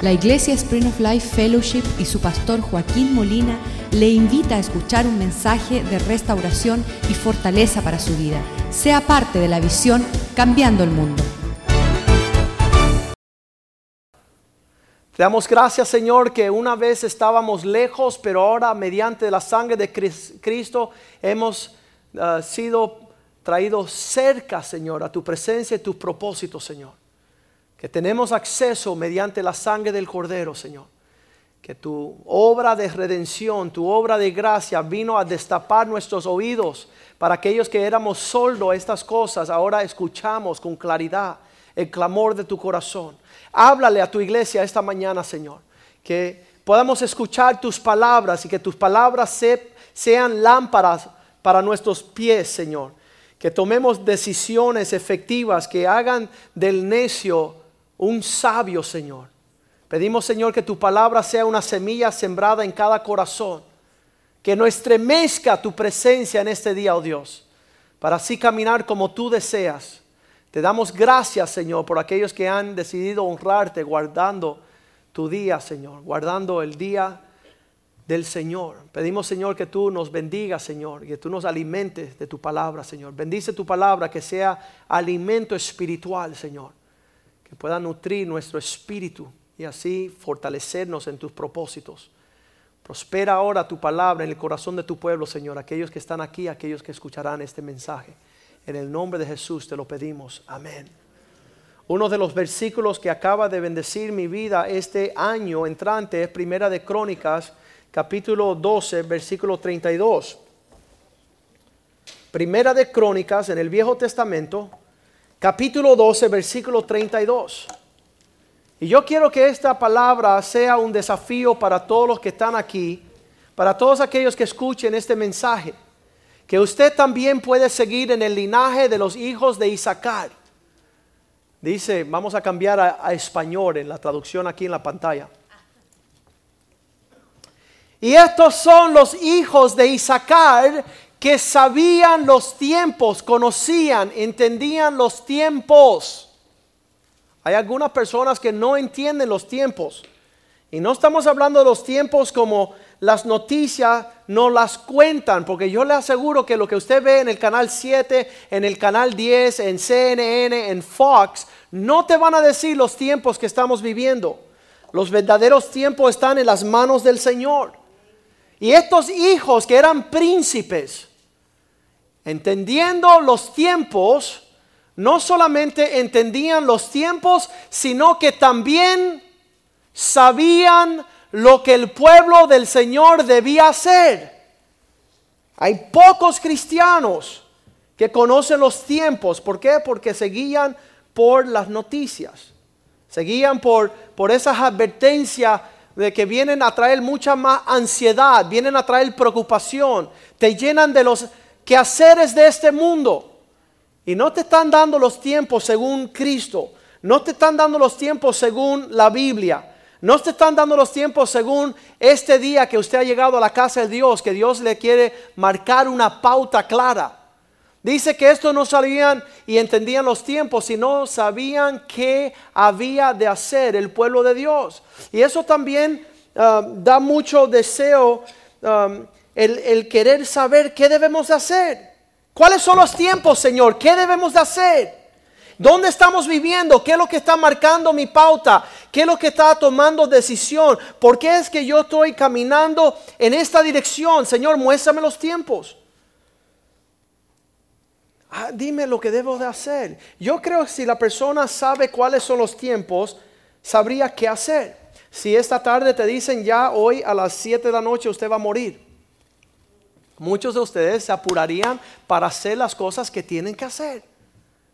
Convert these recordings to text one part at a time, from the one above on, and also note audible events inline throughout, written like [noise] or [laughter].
La Iglesia Spring of Life Fellowship y su pastor Joaquín Molina le invita a escuchar un mensaje de restauración y fortaleza para su vida. Sea parte de la visión Cambiando el Mundo. Te damos gracias, Señor, que una vez estábamos lejos, pero ahora mediante la sangre de Cristo hemos uh, sido traídos cerca, Señor, a tu presencia y tus propósitos, Señor. Que tenemos acceso mediante la sangre del Cordero, Señor. Que tu obra de redención, tu obra de gracia vino a destapar nuestros oídos para aquellos que éramos soldos a estas cosas, ahora escuchamos con claridad el clamor de tu corazón. Háblale a tu iglesia esta mañana, Señor, que podamos escuchar tus palabras y que tus palabras sean lámparas para nuestros pies, Señor. Que tomemos decisiones efectivas que hagan del necio un sabio, Señor. Pedimos, Señor, que tu palabra sea una semilla sembrada en cada corazón. Que no estremezca tu presencia en este día, oh Dios, para así caminar como tú deseas te damos gracias, Señor, por aquellos que han decidido honrarte guardando tu día, Señor, guardando el día del Señor. Pedimos, Señor, que tú nos bendigas, Señor, y que tú nos alimentes de tu palabra, Señor. Bendice tu palabra, que sea alimento espiritual, Señor, que pueda nutrir nuestro espíritu y así fortalecernos en tus propósitos. Prospera ahora tu palabra en el corazón de tu pueblo, Señor, aquellos que están aquí, aquellos que escucharán este mensaje. En el nombre de Jesús te lo pedimos. Amén. Uno de los versículos que acaba de bendecir mi vida este año entrante es Primera de Crónicas, capítulo 12, versículo 32. Primera de Crónicas en el Viejo Testamento, capítulo 12, versículo 32. Y yo quiero que esta palabra sea un desafío para todos los que están aquí, para todos aquellos que escuchen este mensaje que usted también puede seguir en el linaje de los hijos de Isaacar. Dice, vamos a cambiar a, español en la traducción aquí en la pantalla. Y estos son los hijos de Isaacar que sabían los tiempos, conocían, entendían los tiempos. Hay algunas personas que no entienden los tiempos. Y no estamos hablando de los tiempos como las noticias no las cuentan, porque yo le aseguro que lo que usted ve en el canal 7, en el canal 10, en CNN, en Fox, no te van a decir los tiempos que estamos viviendo. Los verdaderos tiempos están en las manos del Señor. Y estos hijos que eran príncipes, entendiendo los tiempos, no solamente entendían los tiempos, sino que también sabían lo que el pueblo del Señor debía hacer. Hay pocos cristianos que conocen los tiempos. ¿Por qué? Porque seguían por las noticias. Seguían por, por esas advertencias de que vienen a traer mucha más ansiedad, vienen a traer preocupación, te llenan de los quehaceres de este mundo. Y no te están dando los tiempos según Cristo, no te están dando los tiempos según la Biblia. No te están dando los tiempos según este día que usted ha llegado a la casa de Dios, que Dios le quiere marcar una pauta clara. Dice que esto no sabían y entendían los tiempos, sino sabían qué había de hacer el pueblo de Dios. Y eso también um, da mucho deseo um, el, querer saber qué debemos de hacer. ¿Cuáles son los tiempos, Señor? ¿Qué debemos de hacer? ¿Dónde estamos viviendo? ¿Qué es lo que está marcando mi pauta? ¿Qué es lo que está tomando decisión? ¿Por qué es que yo estoy caminando en esta dirección? Señor, muéstrame los tiempos. Ah, dime lo que debo de hacer. Yo creo que si la persona sabe cuáles son los tiempos, sabría qué hacer. Si esta tarde te dicen ya hoy a las 7 de la noche usted va a morir, muchos de ustedes se apurarían para hacer las cosas que tienen que hacer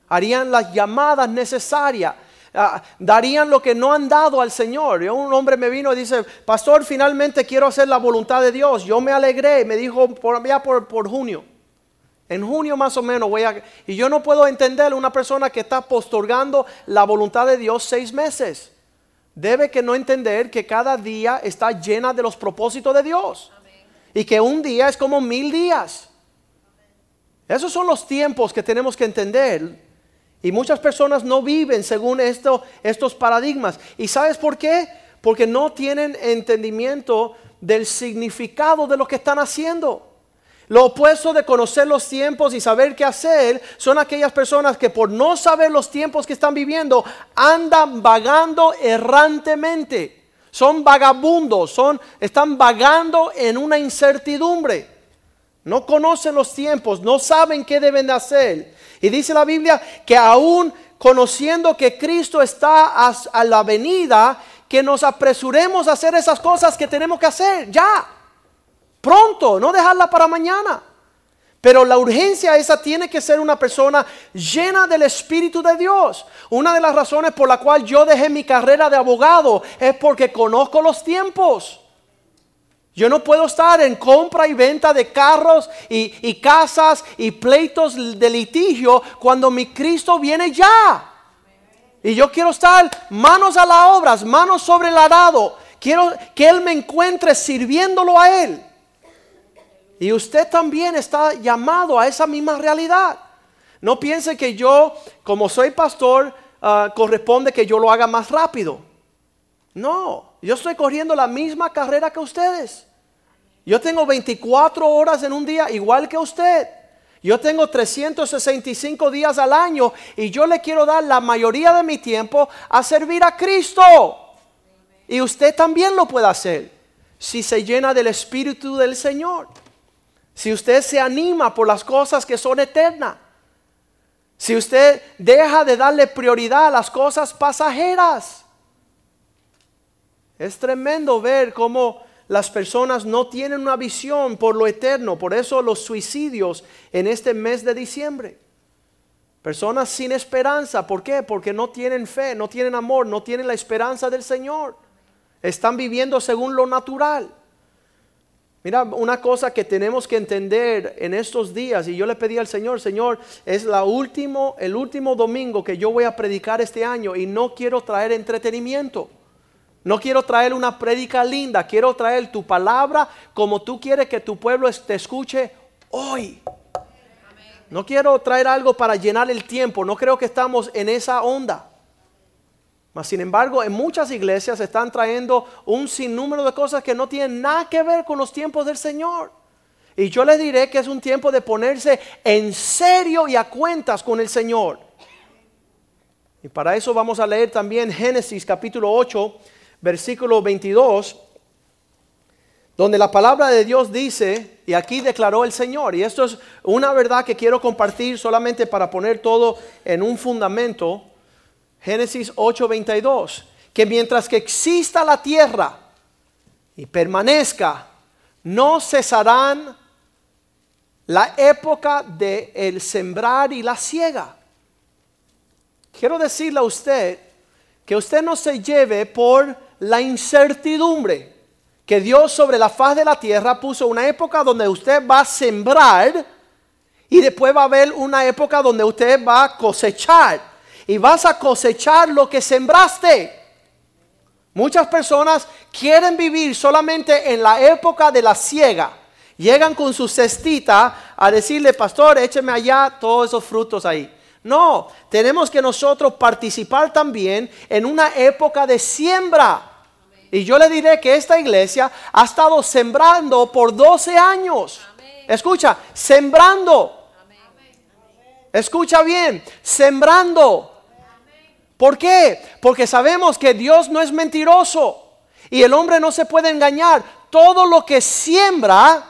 harían las llamadas necesarias, ah, darían lo que no han dado al Señor. Un hombre me vino y dice, pastor, finalmente quiero hacer la voluntad de Dios. Yo me alegré, me dijo por, ya por, por junio. En junio más o menos voy a... Y yo no puedo entender una persona que está postorgando la voluntad de Dios seis meses. Debe que no entender que cada día está llena de los propósitos de Dios. Y que un día es como mil días. Esos son los tiempos que tenemos que entender. Y muchas personas no viven según esto, estos paradigmas. ¿Y sabes por qué? Porque no tienen entendimiento del significado de lo que están haciendo. Lo opuesto de conocer los tiempos y saber qué hacer son aquellas personas que por no saber los tiempos que están viviendo andan vagando errantemente. Son vagabundos, son están vagando en una incertidumbre. No conocen los tiempos, no saben qué deben de hacer. Y dice la Biblia que aún conociendo que Cristo está a, la venida, que nos apresuremos a hacer esas cosas que tenemos que hacer ya pronto, no dejarla para mañana. Pero la urgencia esa tiene que ser una persona llena del Espíritu de Dios. Una de las razones por la cual yo dejé mi carrera de abogado es porque conozco los tiempos. Yo no puedo estar en compra y venta de carros y, y casas y pleitos de litigio cuando mi Cristo viene ya. Y yo quiero estar manos a las obras, manos sobre el arado. Quiero que Él me encuentre sirviéndolo a Él. Y usted también está llamado a esa misma realidad. No piense que yo, como soy pastor, ah, corresponde que yo lo haga más rápido. No, yo estoy corriendo la misma carrera que ustedes. Yo tengo 24 horas en un día igual que usted. Yo tengo 365 días al año y yo le quiero dar la mayoría de mi tiempo a servir a Cristo. Y usted también lo puede hacer si se llena del Espíritu del Señor. Si usted se anima por las cosas que son eternas. Si usted deja de darle prioridad a las cosas pasajeras. Es tremendo ver cómo las personas no tienen una visión por lo eterno. Por eso los suicidios en este mes de diciembre. Personas sin esperanza. ¿Por qué? Porque no tienen fe, no tienen amor, no tienen la esperanza del Señor. Están viviendo según lo natural. Mira, una cosa que tenemos que entender en estos días, y yo le pedí al Señor, Señor, es la último, el último domingo que yo voy a predicar este año y no quiero traer entretenimiento. No quiero traer una prédica linda, quiero traer tu palabra como tú quieres que tu pueblo te escuche hoy. No quiero traer algo para llenar el tiempo, no creo que estamos en esa onda. Mas, sin embargo, en muchas iglesias están trayendo un sinnúmero de cosas que no tienen nada que ver con los tiempos del Señor. Y yo les diré que es un tiempo de ponerse en serio y a cuentas con el Señor. Y para eso vamos a leer también Génesis capítulo 8, versículo 22, donde la palabra de Dios dice, y aquí declaró el Señor, y esto es una verdad que quiero compartir solamente para poner todo en un fundamento. Génesis 8:22, que mientras que exista la tierra y permanezca, no cesarán la época de el sembrar y la siega. Quiero decirle a usted que usted no se lleve por la incertidumbre que Dios sobre la faz de la tierra puso una época donde usted va a sembrar y después va a haber una época donde usted va a cosechar y vas a cosechar lo que sembraste. Muchas personas quieren vivir solamente en la época de la siega. Llegan con su cestita a decirle, pastor, écheme allá todos esos frutos ahí. No, tenemos que nosotros participar también en una época de siembra. Y yo le diré que esta iglesia ha estado sembrando por 12 años. Escucha, sembrando. Escucha bien, sembrando. ¿Por qué? Porque sabemos que Dios no es mentiroso y el hombre no se puede engañar. Todo lo que siembra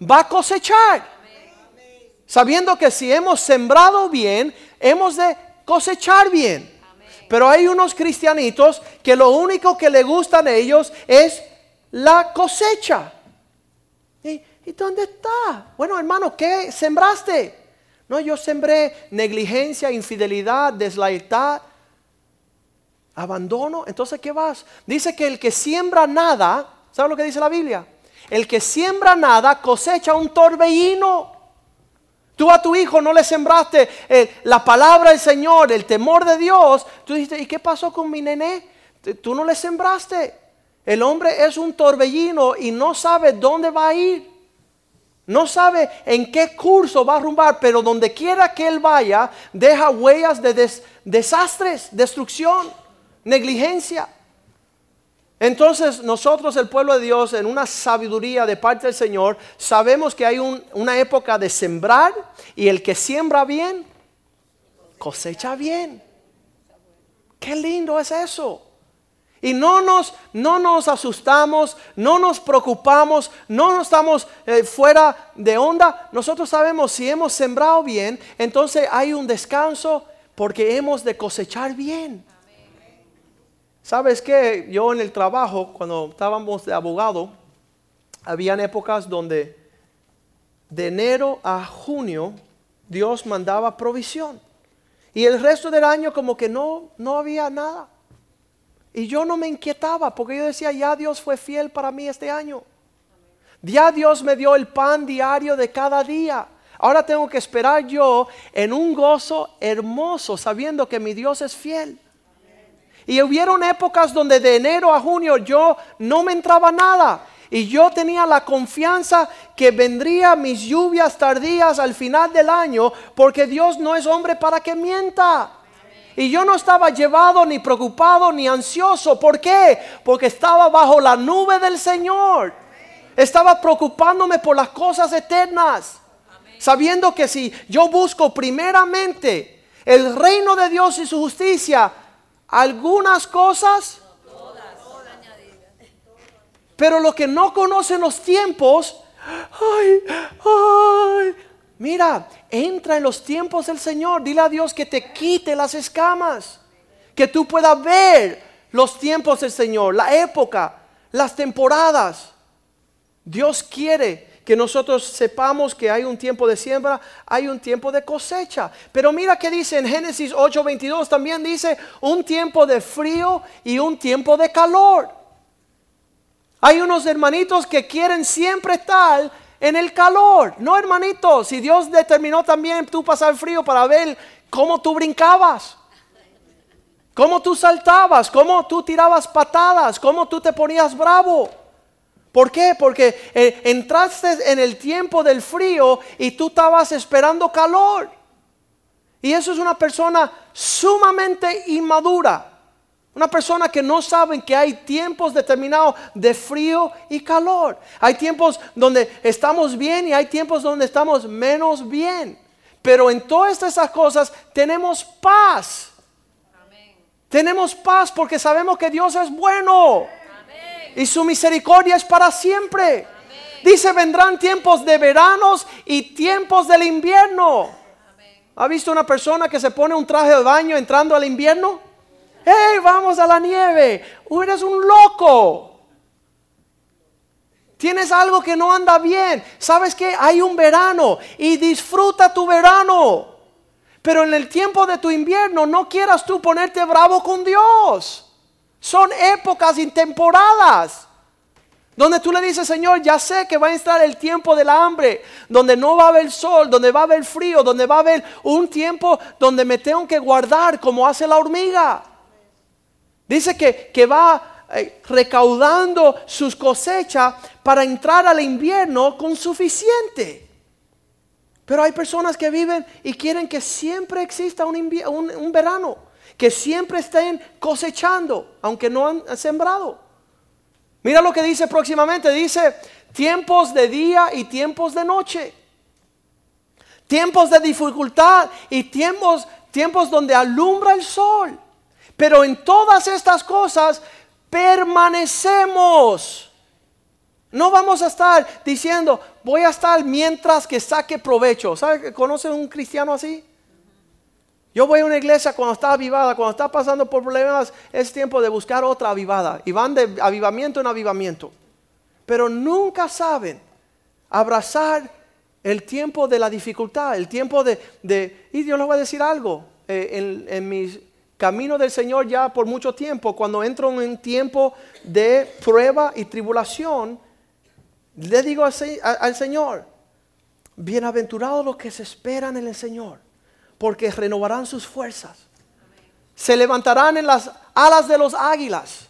va a cosechar. Sabiendo que si hemos sembrado bien, hemos de cosechar bien. Pero hay unos cristianitos que lo único que le gustan a ellos es la cosecha. ¿Y, ¿Y, dónde está? Bueno, hermano, ¿qué sembraste? No, yo sembré negligencia, infidelidad, deslealtad abandono, entonces ¿qué vas? Dice que el que siembra nada, ¿sabe lo que dice la Biblia? El que siembra nada cosecha un torbellino. Tú a tu hijo no le sembraste eh, la palabra del Señor, el temor de Dios. Tú dijiste, ¿y qué pasó con mi nené? Tú no le sembraste. El hombre es un torbellino y no sabe dónde va a ir. No sabe en qué curso va a rumbar, pero donde quiera que él vaya, deja huellas de desastres, destrucción negligencia. Entonces nosotros, el pueblo de Dios, en una sabiduría de parte del Señor, sabemos que hay una época de sembrar y el que siembra bien, cosecha bien. Qué lindo es eso. Y no nos, no nos asustamos, no nos preocupamos, no estamos eh, fuera de onda. Nosotros sabemos si hemos sembrado bien, entonces hay un descanso porque hemos de cosechar bien. ¿Sabes qué? Yo en el trabajo, cuando estábamos de abogado, habían épocas donde de enero a junio Dios mandaba provisión. Y el resto del año como que no, no había nada. Y yo no me inquietaba porque yo decía, ya Dios fue fiel para mí este año. Ya Dios me dio el pan diario de cada día. Ahora tengo que esperar yo en un gozo hermoso sabiendo que mi Dios es fiel. Y hubieron épocas donde de enero a junio yo no me entraba nada. Y yo tenía la confianza que vendría mis lluvias tardías al final del año, porque Dios no es hombre para que mienta. Y yo no estaba llevado ni preocupado ni ansioso. ¿Por qué? Porque estaba bajo la nube del Señor. Estaba preocupándome por las cosas eternas. Sabiendo que si yo busco primeramente el reino de Dios y su justicia, algunas cosas, pero lo que no conocen los tiempos, ay, ay, mira, entra en los tiempos del Señor. Dile a Dios que te quite las escamas, que tú puedas ver los tiempos del Señor, la época, las temporadas. Dios quiere que nosotros sepamos que hay un tiempo de siembra, hay un tiempo de cosecha. Pero mira que dice en Génesis 8:22 también dice un tiempo de frío y un tiempo de calor. Hay unos hermanitos que quieren siempre estar en el calor. No, hermanitos, si Dios determinó también tú pasar frío para ver cómo tú brincabas. Cómo tú saltabas, cómo tú tirabas patadas, cómo tú te ponías bravo. ¿Por qué? Porque eh, entraste en el tiempo del frío y tú estabas esperando calor. Y eso es una persona sumamente inmadura. Una persona que no sabe que hay tiempos determinados de frío y calor. Hay tiempos donde estamos bien y hay tiempos donde estamos menos bien. Pero en todas esas cosas tenemos paz. Tenemos paz porque sabemos que Dios es bueno y su misericordia es para siempre. Dice, vendrán tiempos de veranos y tiempos del invierno. ¿Ha visto una persona que se pone un traje de baño entrando al invierno? ¡Hey, vamos a la nieve! eres un loco! Tienes algo que no anda bien. ¿Sabes que Hay un verano y disfruta tu verano. Pero en el tiempo de tu invierno no quieras tú ponerte bravo con Dios. Son épocas intemporadas. Donde tú le dices, Señor, ya sé que va a estar el tiempo del hambre, donde no va a haber sol, donde va a haber frío, donde va a haber un tiempo donde me tengo que guardar como hace la hormiga. Dice que, que va eh, recaudando sus cosechas para entrar al invierno con suficiente. Pero hay personas que viven y quieren que siempre exista un verano que siempre estén cosechando, aunque no han sembrado. Mira lo que dice próximamente, dice tiempos de día y tiempos de noche. Tiempos de dificultad y tiempos, tiempos donde alumbra el sol. Pero en todas estas cosas permanecemos. No vamos a estar diciendo, voy a estar mientras que saque provecho. ¿Sabe? ¿Conoce un cristiano así? Yo voy a una iglesia cuando está avivada, cuando está pasando por problemas, es tiempo de buscar otra avivada. Y van de avivamiento en avivamiento. Pero nunca saben abrazar el tiempo de la dificultad, el tiempo de... y Dios les voy a decir algo. Eh, en, mi camino del Señor ya por mucho tiempo, cuando entro en un tiempo de prueba y tribulación, le digo al, al Señor, bienaventurados los que se esperan en el Señor porque renovarán sus fuerzas. Se levantarán en las alas de los águilas.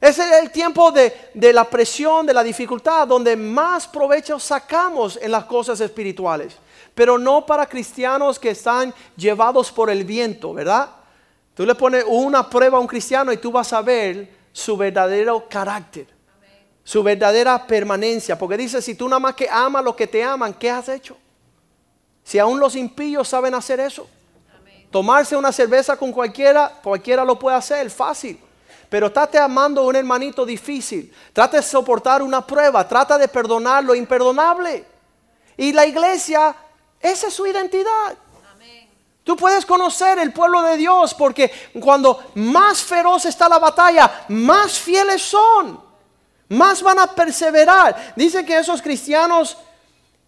Ese es el tiempo de, de, la presión, de la dificultad, donde más provecho sacamos en las cosas espirituales. Pero no para cristianos que están llevados por el viento, ¿verdad? Tú le pones una prueba a un cristiano y tú vas a ver su verdadero carácter, su verdadera permanencia. Porque dice, si tú nada más que amas los que te aman, ¿qué has hecho? Si aún los impíos saben hacer eso. Tomarse una cerveza con cualquiera, cualquiera lo puede hacer, fácil. Pero trate amando a un hermanito difícil. Trate de soportar una prueba. Trata de perdonar lo imperdonable. Y la iglesia, esa es su identidad. Tú puedes conocer el pueblo de Dios porque cuando más feroz está la batalla, más fieles son. Más van a perseverar. Dice que esos cristianos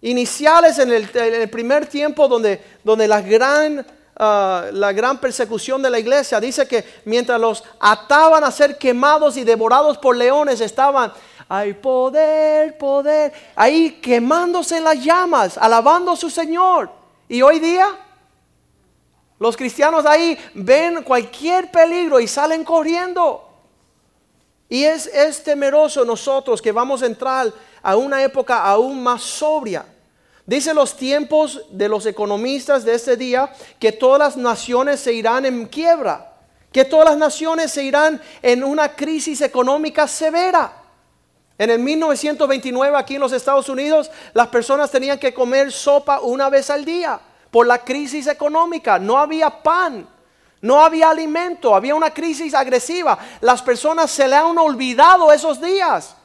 iniciales en el, primer tiempo donde, donde la gran Ah, la gran persecución de la iglesia, dice que mientras los ataban a ser quemados y devorados por leones, estaban, hay poder, poder, ahí quemándose las llamas, alabando a su Señor. Y hoy día, los cristianos ahí ven cualquier peligro y salen corriendo. Y es, es temeroso nosotros que vamos a entrar a una época aún más sobria Dice los tiempos de los economistas de este día que todas las naciones se irán en quiebra, que todas las naciones se irán en una crisis económica severa. En el 1929 aquí en los Estados Unidos las personas tenían que comer sopa una vez al día por la crisis económica. No había pan, no había alimento, había una crisis agresiva. Las personas se le han olvidado esos días.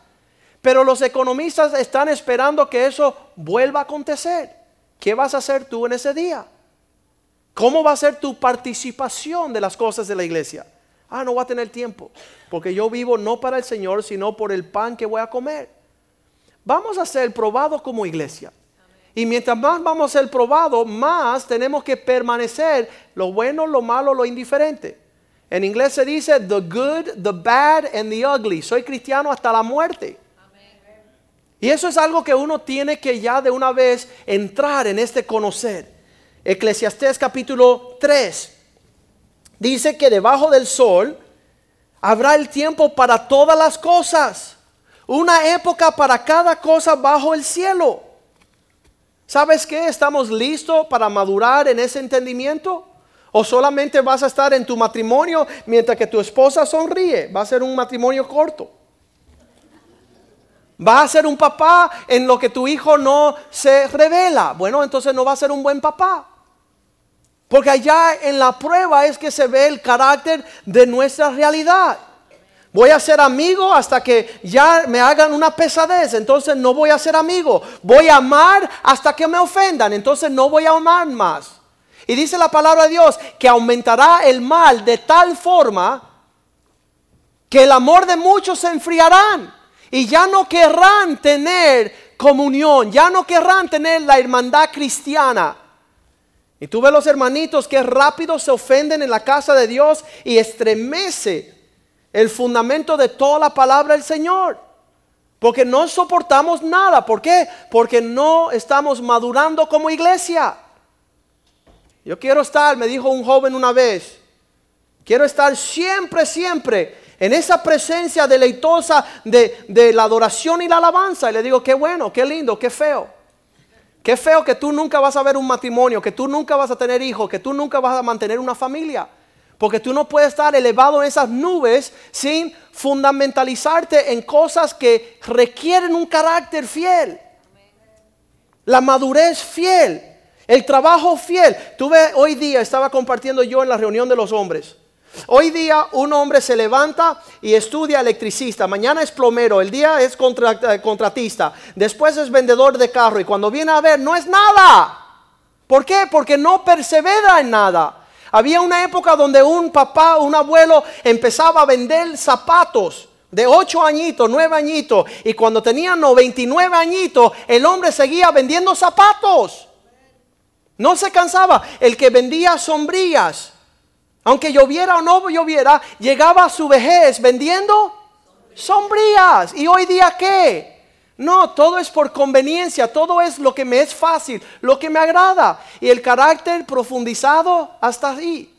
Pero los economistas están esperando que eso vuelva a acontecer. ¿Qué vas a hacer tú en ese día? ¿Cómo va a ser tu participación de las cosas de la iglesia? Ah, no voy a tener tiempo, porque yo vivo no para el Señor, sino por el pan que voy a comer. Vamos a ser probados como iglesia. Y mientras más vamos a ser probados, más tenemos que permanecer lo bueno, lo malo, lo indiferente. En inglés se dice the good, the bad and the ugly. Soy cristiano hasta la muerte. Y eso es algo que uno tiene que ya de una vez entrar en este conocer. Eclesiastés capítulo 3 dice que debajo del sol habrá el tiempo para todas las cosas. Una época para cada cosa bajo el cielo. ¿Sabes qué? ¿Estamos listos para madurar en ese entendimiento? ¿O solamente vas a estar en tu matrimonio mientras que tu esposa sonríe? Va a ser un matrimonio corto. Va a ser un papá en lo que tu hijo no se revela. Bueno, entonces no va a ser un buen papá. Porque allá en la prueba es que se ve el carácter de nuestra realidad. Voy a ser amigo hasta que ya me hagan una pesadez, entonces no voy a ser amigo. Voy a amar hasta que me ofendan, entonces no voy a amar más. Y dice la palabra de Dios que aumentará el mal de tal forma que el amor de muchos se enfriarán. Y ya no querrán tener comunión, ya no querrán tener la hermandad cristiana. Y tú ves los hermanitos que rápido se ofenden en la casa de Dios y estremece el fundamento de toda la palabra del Señor. Porque no soportamos nada. ¿Por qué? Porque no estamos madurando como iglesia. Yo quiero estar, me dijo un joven una vez, quiero estar siempre, siempre en esa presencia deleitosa de, la adoración y la alabanza. Y le digo, qué bueno, qué lindo, qué feo. Qué feo que tú nunca vas a ver un matrimonio, que tú nunca vas a tener hijos, que tú nunca vas a mantener una familia. Porque tú no puedes estar elevado en esas nubes sin fundamentalizarte en cosas que requieren un carácter fiel. La madurez fiel, el trabajo fiel. Tuve hoy día, estaba compartiendo yo en la reunión de los hombres. Hoy día un hombre se levanta y estudia electricista, mañana es plomero, el día es eh, contratista, después es vendedor de carro y cuando viene a ver no es nada. ¿Por qué? Porque no persevera en nada. Había una época donde un papá, un abuelo empezaba a vender zapatos de 8 añitos, 9 añitos, y cuando tenía 99 añitos, el hombre seguía vendiendo zapatos. No se cansaba. El que vendía sombrillas aunque lloviera o no lloviera, llegaba a su vejez vendiendo sombrías. ¿Y hoy día qué? No, todo es por conveniencia, todo es lo que me es fácil, lo que me agrada. Y el carácter profundizado hasta ahí.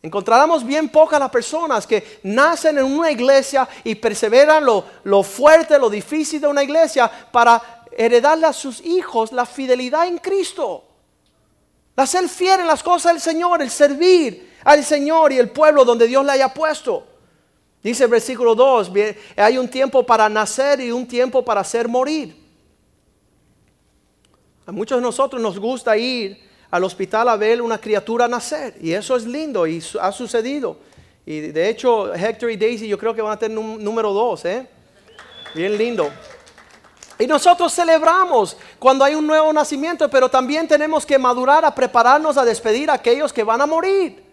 Encontramos bien pocas las personas que nacen en una iglesia y perseveran lo, lo fuerte, lo difícil de una iglesia para heredarle a sus hijos la fidelidad en Cristo. La ser fiel en las cosas del Señor, el servir, al Señor y el pueblo donde Dios le haya puesto. Dice el versículo 2, hay un tiempo para nacer y un tiempo para hacer morir. A muchos de nosotros nos gusta ir al hospital a ver una criatura nacer y eso es lindo y ha sucedido. Y de hecho Hector y Daisy yo creo que van a tener un número 2, ¿eh? Bien lindo. Y nosotros celebramos cuando hay un nuevo nacimiento, pero también tenemos que madurar a prepararnos a despedir a aquellos que van a morir.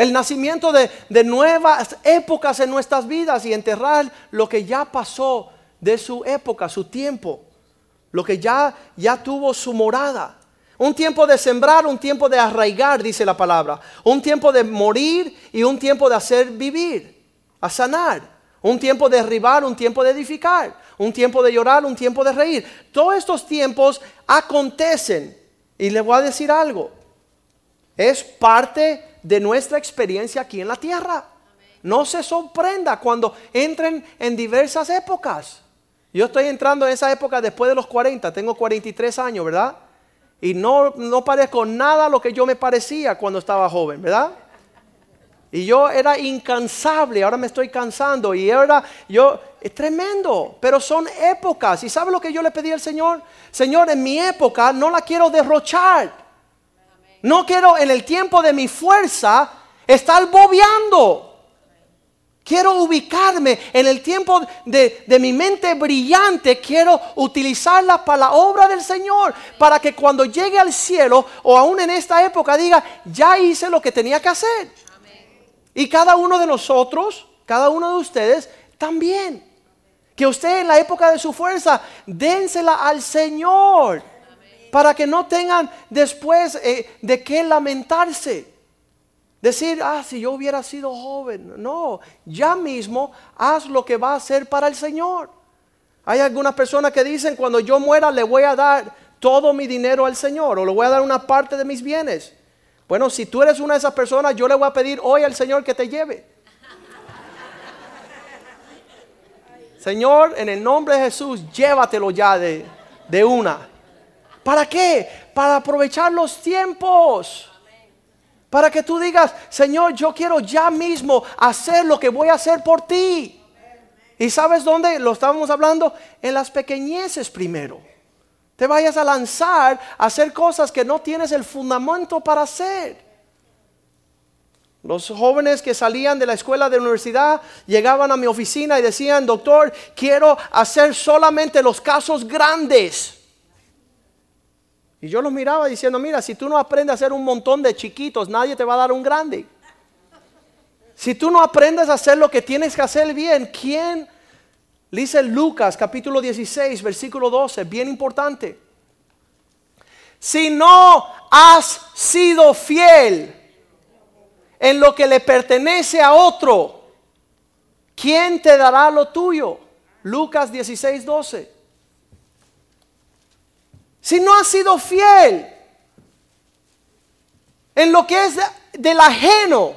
El nacimiento de, nuevas épocas en nuestras vidas y enterrar lo que ya pasó de su época, su tiempo, lo que ya, ya tuvo su morada. Un tiempo de sembrar, un tiempo de arraigar, dice la palabra. Un tiempo de morir y un tiempo de hacer vivir, a sanar. Un tiempo de derribar, un tiempo de edificar un tiempo de llorar, un tiempo de reír. Todos estos tiempos acontecen. Y le voy a decir algo. Es parte de nuestra experiencia aquí en la tierra. No se sorprenda cuando entren en diversas épocas. Yo estoy entrando en esa época después de los 40, tengo 43 años, ¿verdad? Y no, no parezco nada lo que yo me parecía cuando estaba joven, ¿verdad? Y yo era incansable, ahora me estoy cansando. Y ahora yo, es tremendo, pero son épocas. ¿Y sabe lo que yo le pedí al Señor? Señor, en mi época no la quiero derrochar. No quiero en el tiempo de mi fuerza estar bobeando. Quiero ubicarme en el tiempo de, de, mi mente brillante. Quiero utilizarla para la obra del Señor. Para que cuando llegue al cielo o aún en esta época diga, ya hice lo que tenía que hacer. Y cada uno de nosotros, cada uno de ustedes también. Que usted en la época de su fuerza, dénsela al Señor. Para que no tengan después eh, de qué lamentarse. Decir, ah, si yo hubiera sido joven. No, ya mismo haz lo que va a hacer para el Señor. Hay algunas personas que dicen, cuando yo muera le voy a dar todo mi dinero al Señor o le voy a dar una parte de mis bienes. Bueno, si tú eres una de esas personas, yo le voy a pedir hoy al Señor que te lleve. Señor, en el nombre de Jesús, llévatelo ya de, de una. ¿Para qué? Para aprovechar los tiempos. Para que tú digas, Señor, yo quiero ya mismo hacer lo que voy a hacer por ti. ¿Y sabes dónde? Lo estábamos hablando en las pequeñeces primero te vayas a lanzar a hacer cosas que no tienes el fundamento para hacer. Los jóvenes que salían de la escuela de universidad llegaban a mi oficina y decían, doctor, quiero hacer solamente los casos grandes. Y yo los miraba diciendo, mira, si tú no aprendes a hacer un montón de chiquitos, nadie te va a dar un grande. Si tú no aprendes a hacer lo que tienes que hacer bien, ¿quién Dice Lucas capítulo 16, versículo 12, bien importante. Si no has sido fiel en lo que le pertenece a otro, ¿quién te dará lo tuyo? Lucas 16, 12. Si no has sido fiel en lo que es del ajeno,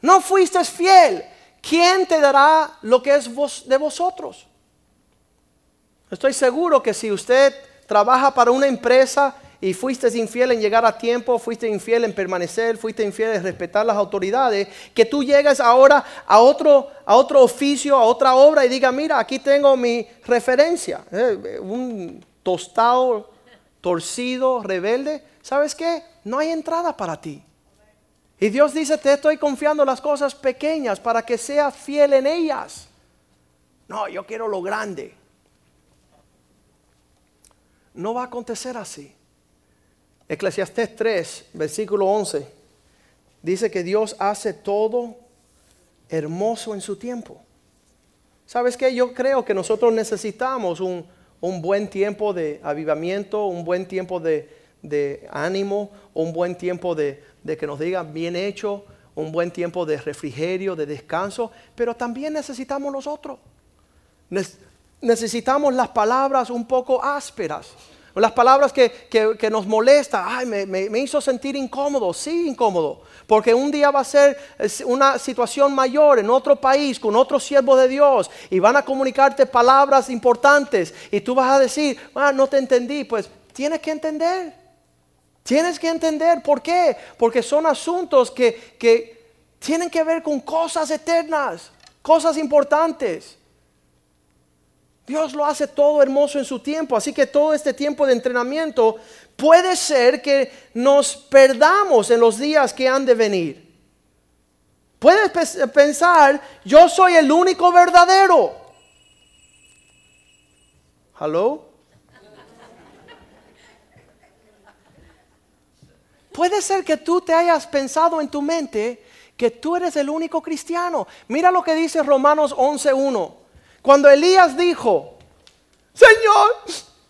no fuiste fiel ¿quién te dará lo que es de vosotros? Estoy seguro que si usted trabaja para una empresa y fuiste infiel en llegar a tiempo, fuiste infiel en permanecer, fuiste infiel en respetar las autoridades, que tú llegues ahora a otro, a otro oficio, a otra obra y diga, mira, aquí tengo mi referencia, eh, un tostado, torcido, rebelde, ¿sabes qué? No hay entrada para ti. Y Dios dice, te estoy confiando las cosas pequeñas para que seas fiel en ellas. No, yo quiero lo grande. No va a acontecer así. Eclesiastés 3, versículo 11, dice que Dios hace todo hermoso en su tiempo. ¿Sabes qué? Yo creo que nosotros necesitamos un, buen tiempo de avivamiento, un buen tiempo de, ánimo, un buen tiempo de, de que nos digan bien hecho, un buen tiempo de refrigerio, de descanso, pero también necesitamos nosotros. necesitamos las palabras un poco ásperas, las palabras que, nos molestan. Ay, me, me, hizo sentir incómodo, sí, incómodo, porque un día va a ser una situación mayor en otro país, con otro siervo de Dios, y van a comunicarte palabras importantes, y tú vas a decir, ah, no te entendí, pues tienes que entender. Tienes que entender por qué. Porque son asuntos que, tienen que ver con cosas eternas, cosas importantes. Dios lo hace todo hermoso en su tiempo, así que todo este tiempo de entrenamiento puede ser que nos perdamos en los días que han de venir. Puedes pensar, yo soy el único verdadero. ¿Hello? Puede ser que tú te hayas pensado en tu mente que tú eres el único cristiano. Mira lo que dice Romanos 11.1. Cuando Elías dijo, Señor,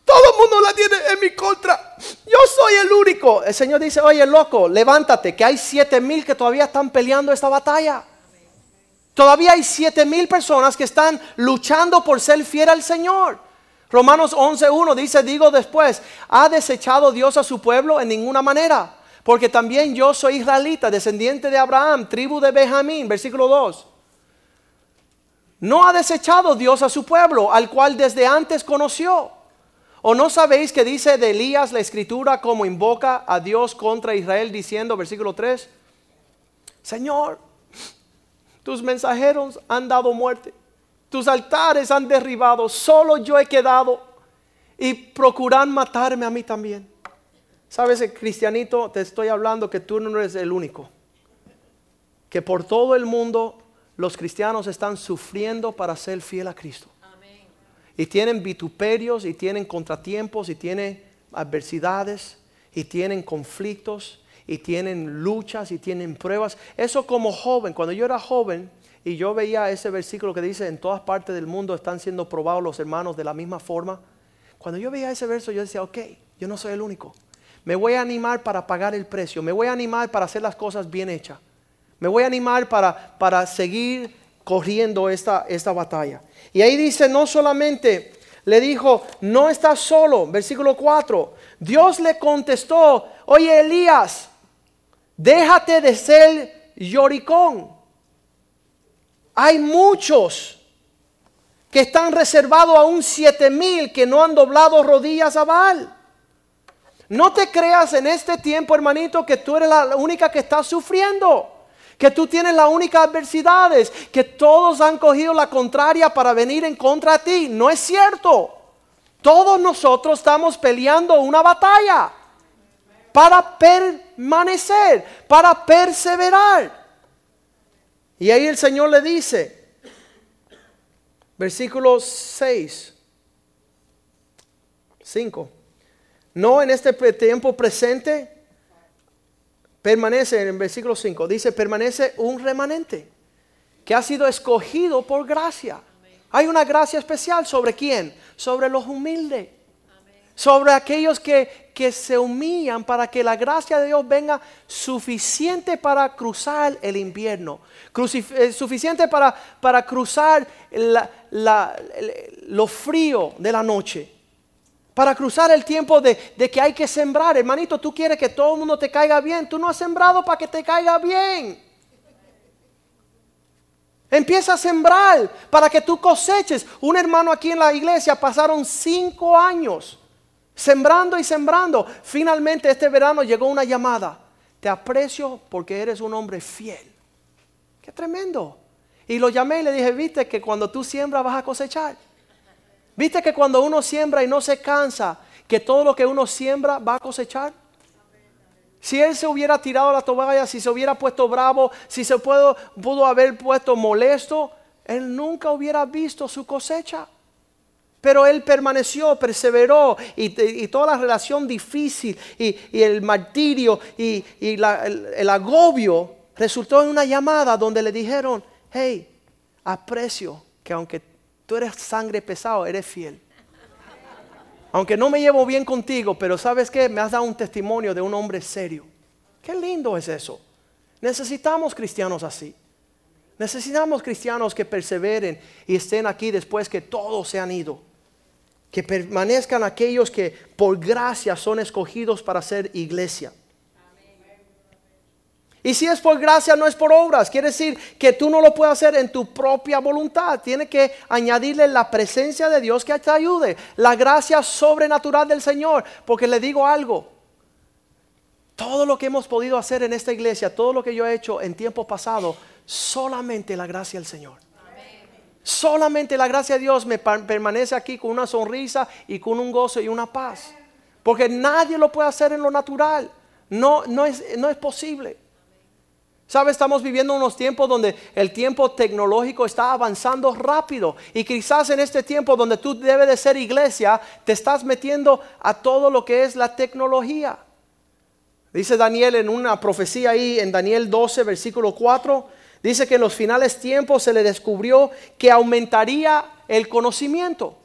todo el mundo la tiene en mi contra. Yo soy el único. El Señor dice, oye, loco, levántate, que hay siete mil que todavía están peleando esta batalla. Todavía hay siete mil personas que están luchando por ser fiel al Señor. Romanos 11.1 dice, digo después, ¿ha desechado Dios a su pueblo? En ninguna manera. Porque también yo soy israelita, descendiente de Abraham, tribu de Benjamín, versículo 2. No ha desechado Dios a su pueblo, al cual desde antes conoció. ¿O no sabéis que dice de Elías la escritura como invoca a Dios contra Israel diciendo, versículo 3, Señor, tus mensajeros han dado muerte, tus altares han derribado, solo yo he quedado y procuran matarme a mí también. Sabes, cristianito, te estoy hablando que tú no eres el único, que por todo el mundo los cristianos están sufriendo para ser fiel a Cristo. Y tienen vituperios, y tienen contratiempos, y tienen adversidades, y tienen conflictos, y tienen luchas, y tienen pruebas. Eso como joven, cuando yo era joven, y yo veía ese versículo que dice, en todas partes del mundo están siendo probados los hermanos de la misma forma. Cuando yo veía ese verso, yo decía, ok, yo no soy el único. Me voy a animar para pagar el precio, me voy a animar para hacer las cosas bien hechas. Me voy a animar para, para seguir corriendo esta, esta batalla. Y ahí dice, no solamente le dijo, no estás solo, versículo 4. Dios le contestó, oye Elías, déjate de ser lloricón. Hay muchos que están reservados a un siete mil que no han doblado rodillas a Baal. No te creas en este tiempo, hermanito, que tú eres la única que está sufriendo que tú tienes las únicas adversidades, que todos han cogido la contraria para venir en contra de ti. No es cierto. Todos nosotros estamos peleando una batalla para permanecer, para perseverar. Y ahí el Señor le dice, versículo 6, 5, no en este tiempo presente permanece en el versículo 5, dice, permanece un remanente que ha sido escogido por gracia. Hay una gracia especial sobre quién? Sobre los humildes. Sobre aquellos que, que se humillan para que la gracia de Dios venga suficiente para cruzar el invierno, eh, suficiente para, para cruzar lo frío de la noche para cruzar el tiempo de, que hay que sembrar. Hermanito, tú quieres que todo el mundo te caiga bien. Tú no has sembrado para que te caiga bien. Empieza a sembrar para que tú coseches. Un hermano aquí en la iglesia pasaron cinco años sembrando y sembrando. Finalmente este verano llegó una llamada. Te aprecio porque eres un hombre fiel. Qué tremendo. Y lo llamé y le dije, viste que cuando tú siembras vas a cosechar. ¿Viste que cuando uno siembra y no se cansa, que todo lo que uno siembra va a cosechar? Si él se hubiera tirado la toalla, si se hubiera puesto bravo, si se pudo, pudo haber puesto molesto, él nunca hubiera visto su cosecha. Pero él permaneció, perseveró y, toda la relación difícil y, el martirio y, el, el agobio resultó en una llamada donde le dijeron, hey, aprecio que aunque tú eres sangre pesado, eres fiel. Aunque no me llevo bien contigo, pero sabes que me has dado un testimonio de un hombre serio. Qué lindo es eso. Necesitamos cristianos así. Necesitamos cristianos que perseveren y estén aquí después que todos se han ido. Que permanezcan aquellos que por gracia son escogidos para ser iglesia. Y si es por gracia, no es por obras. Quiere decir que tú no lo puedes hacer en tu propia voluntad. Tiene que añadirle la presencia de Dios que te ayude. La gracia sobrenatural del Señor. Porque le digo algo. Todo lo que hemos podido hacer en esta iglesia, todo lo que yo he hecho en tiempo pasado, solamente la gracia del Señor. Solamente la gracia de Dios me permanece aquí con una sonrisa y con un gozo y una paz. Porque nadie lo puede hacer en lo natural. No, no, es, no es posible. ¿Sabe? Estamos viviendo unos tiempos donde el tiempo tecnológico está avanzando rápido. Y quizás en este tiempo donde tú debes de ser iglesia, te estás metiendo a todo lo que es la tecnología. Dice Daniel en una profecía ahí en Daniel 12, versículo 4. Dice que en los finales tiempos se le descubrió que aumentaría el conocimiento.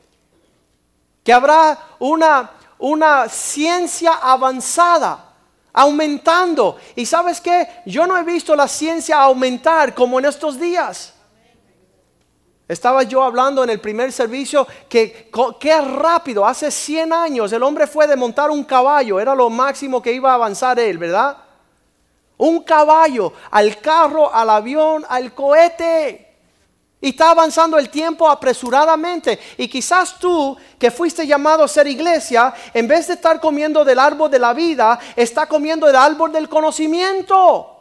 Que habrá una, una ciencia avanzada aumentando. Y sabes que yo no he visto la ciencia aumentar como en estos días. Estaba yo hablando en el primer servicio que qué rápido, hace 100 años el hombre fue de montar un caballo, era lo máximo que iba a avanzar él, ¿verdad? Un caballo, al carro, al avión, al cohete. Y está avanzando el tiempo apresuradamente. Y quizás tú, que fuiste llamado a ser iglesia, en vez de estar comiendo del árbol de la vida, está comiendo del árbol del conocimiento.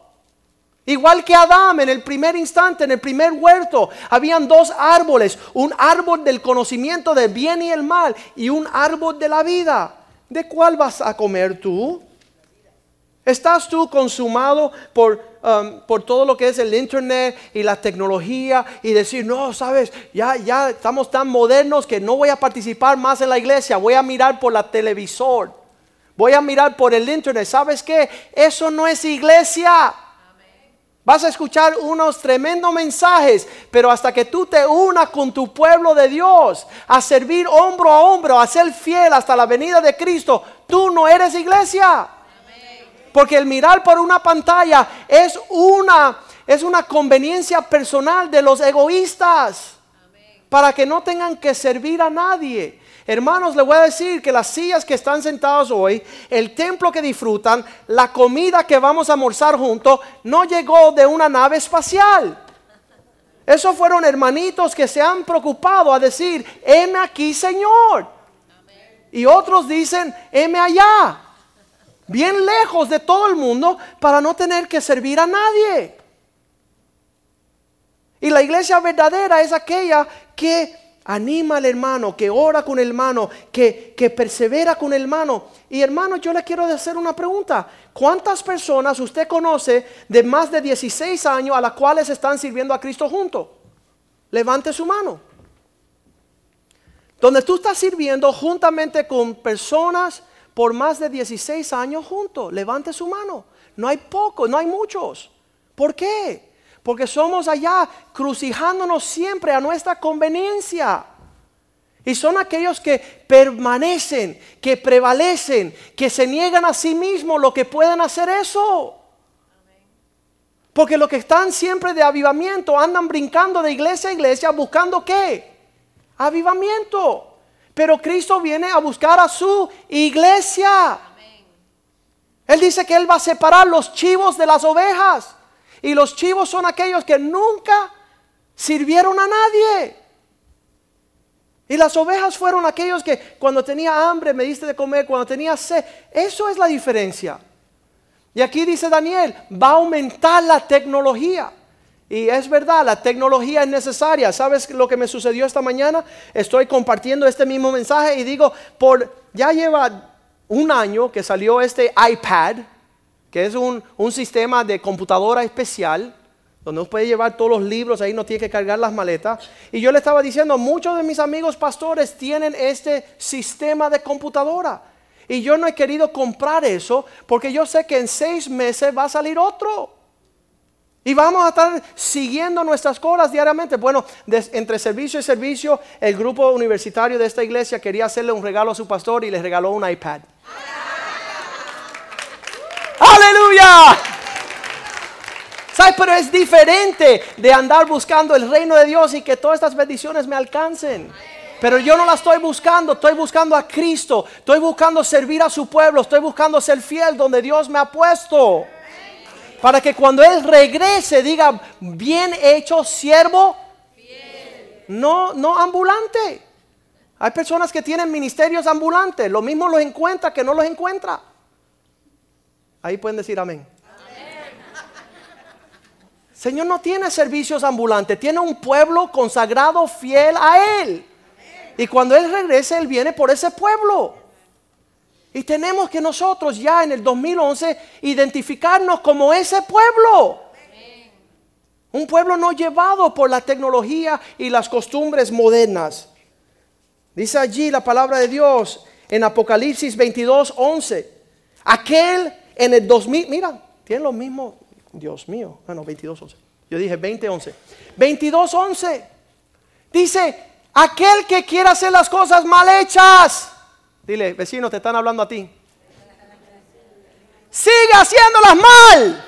Igual que Adán en el primer instante, en el primer huerto, habían dos árboles, un árbol del conocimiento del bien y el mal y un árbol de la vida. ¿De cuál vas a comer tú? ¿Estás tú consumado por, um, por todo lo que es el internet y la tecnología y decir, no, sabes, ya, ya estamos tan modernos que no voy a participar más en la iglesia, voy a mirar por la televisor, voy a mirar por el internet. ¿Sabes qué? Eso no es iglesia. Vas a escuchar unos tremendos mensajes, pero hasta que tú te unas con tu pueblo de Dios a servir hombro a hombro, a ser fiel hasta la venida de Cristo, tú no eres iglesia. Porque el mirar por una pantalla es una, es una conveniencia personal de los egoístas. Para que no tengan que servir a nadie. Hermanos, les voy a decir que las sillas que están sentados hoy, el templo que disfrutan, la comida que vamos a almorzar juntos, no llegó de una nave espacial. Esos fueron hermanitos que se han preocupado a decir, heme aquí, Señor. Y otros dicen, heme allá bien lejos de todo el mundo para no tener que servir a nadie. Y la iglesia verdadera es aquella que anima al hermano, que ora con el hermano, que, que persevera con el hermano. Y hermano, yo le quiero hacer una pregunta. ¿Cuántas personas usted conoce de más de 16 años a las cuales están sirviendo a Cristo juntos? Levante su mano. Donde tú estás sirviendo juntamente con personas por más de 16 años juntos. Levante su mano. No hay pocos, no hay muchos. ¿Por qué? Porque somos allá crucijándonos siempre a nuestra conveniencia. Y son aquellos que permanecen, que prevalecen, que se niegan a sí mismos lo que pueden hacer eso. Porque los que están siempre de avivamiento andan brincando de iglesia a iglesia buscando qué? Avivamiento. Pero Cristo viene a buscar a su iglesia. Él dice que Él va a separar los chivos de las ovejas. Y los chivos son aquellos que nunca sirvieron a nadie. Y las ovejas fueron aquellos que cuando tenía hambre me diste de comer, cuando tenía sed. Eso es la diferencia. Y aquí dice Daniel, va a aumentar la tecnología. Y es verdad, la tecnología es necesaria. ¿Sabes lo que me sucedió esta mañana? Estoy compartiendo este mismo mensaje y digo, por ya lleva un año que salió este iPad, que es un, un sistema de computadora especial, donde uno puede llevar todos los libros, ahí no tiene que cargar las maletas. Y yo le estaba diciendo, muchos de mis amigos pastores tienen este sistema de computadora. Y yo no he querido comprar eso porque yo sé que en seis meses va a salir otro. Y vamos a estar siguiendo nuestras colas diariamente. Bueno, entre servicio y servicio, el grupo universitario de esta iglesia quería hacerle un regalo a su pastor y le regaló un iPad. Aleluya. ¿Sabes? Pero es diferente de andar buscando el reino de Dios y que todas estas bendiciones me alcancen. Pero yo no la estoy buscando, estoy buscando a Cristo, estoy buscando servir a su pueblo, estoy buscando ser fiel donde Dios me ha puesto. Para que cuando Él regrese diga, bien hecho siervo, no, no ambulante. Hay personas que tienen ministerios ambulantes, lo mismo los encuentra que no los encuentra. Ahí pueden decir amén. Señor no tiene servicios ambulantes, tiene un pueblo consagrado fiel a Él. Y cuando Él regrese, Él viene por ese pueblo. Y tenemos que nosotros ya en el 2011 identificarnos como ese pueblo. Un pueblo no llevado por la tecnología y las costumbres modernas. Dice allí la palabra de Dios en Apocalipsis 22, 11. Aquel en el 2000, mira, tiene lo mismo, Dios mío, bueno, 22, 11. Yo dije 20, 11. 22, 11. Dice, aquel que quiera hacer las cosas mal hechas. Dile, vecino, te están hablando a ti. Sigue haciéndolas mal.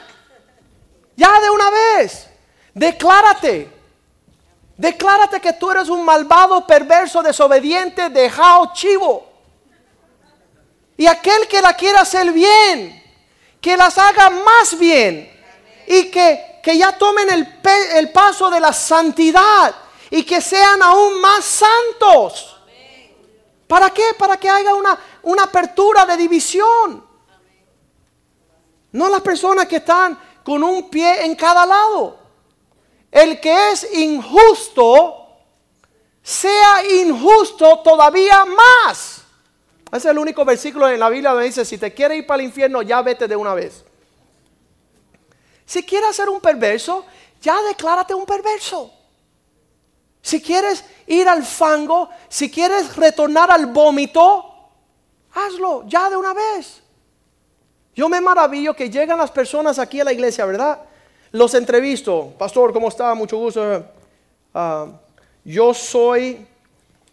Ya de una vez. Declárate. Declárate que tú eres un malvado, perverso, desobediente, dejado chivo. Y aquel que la quiera hacer bien, que las haga más bien. Y que, que ya tomen el, el paso de la santidad. Y que sean aún más santos. ¿Para qué? Para que haya una, una apertura de división. No las personas que están con un pie en cada lado el que es injusto sea injusto todavía más. Ese es el único versículo en la Biblia donde dice, si te quieres ir para el infierno, ya vete de una vez. Si quieres ser un perverso, ya declárate un perverso. Si quieres ir al fango, si quieres retornar al vómito, hazlo ya de una vez. Yo me maravillo que llegan las personas aquí a la iglesia, ¿verdad? Los entrevisto, pastor, ¿cómo está? Mucho gusto. Ah, yo soy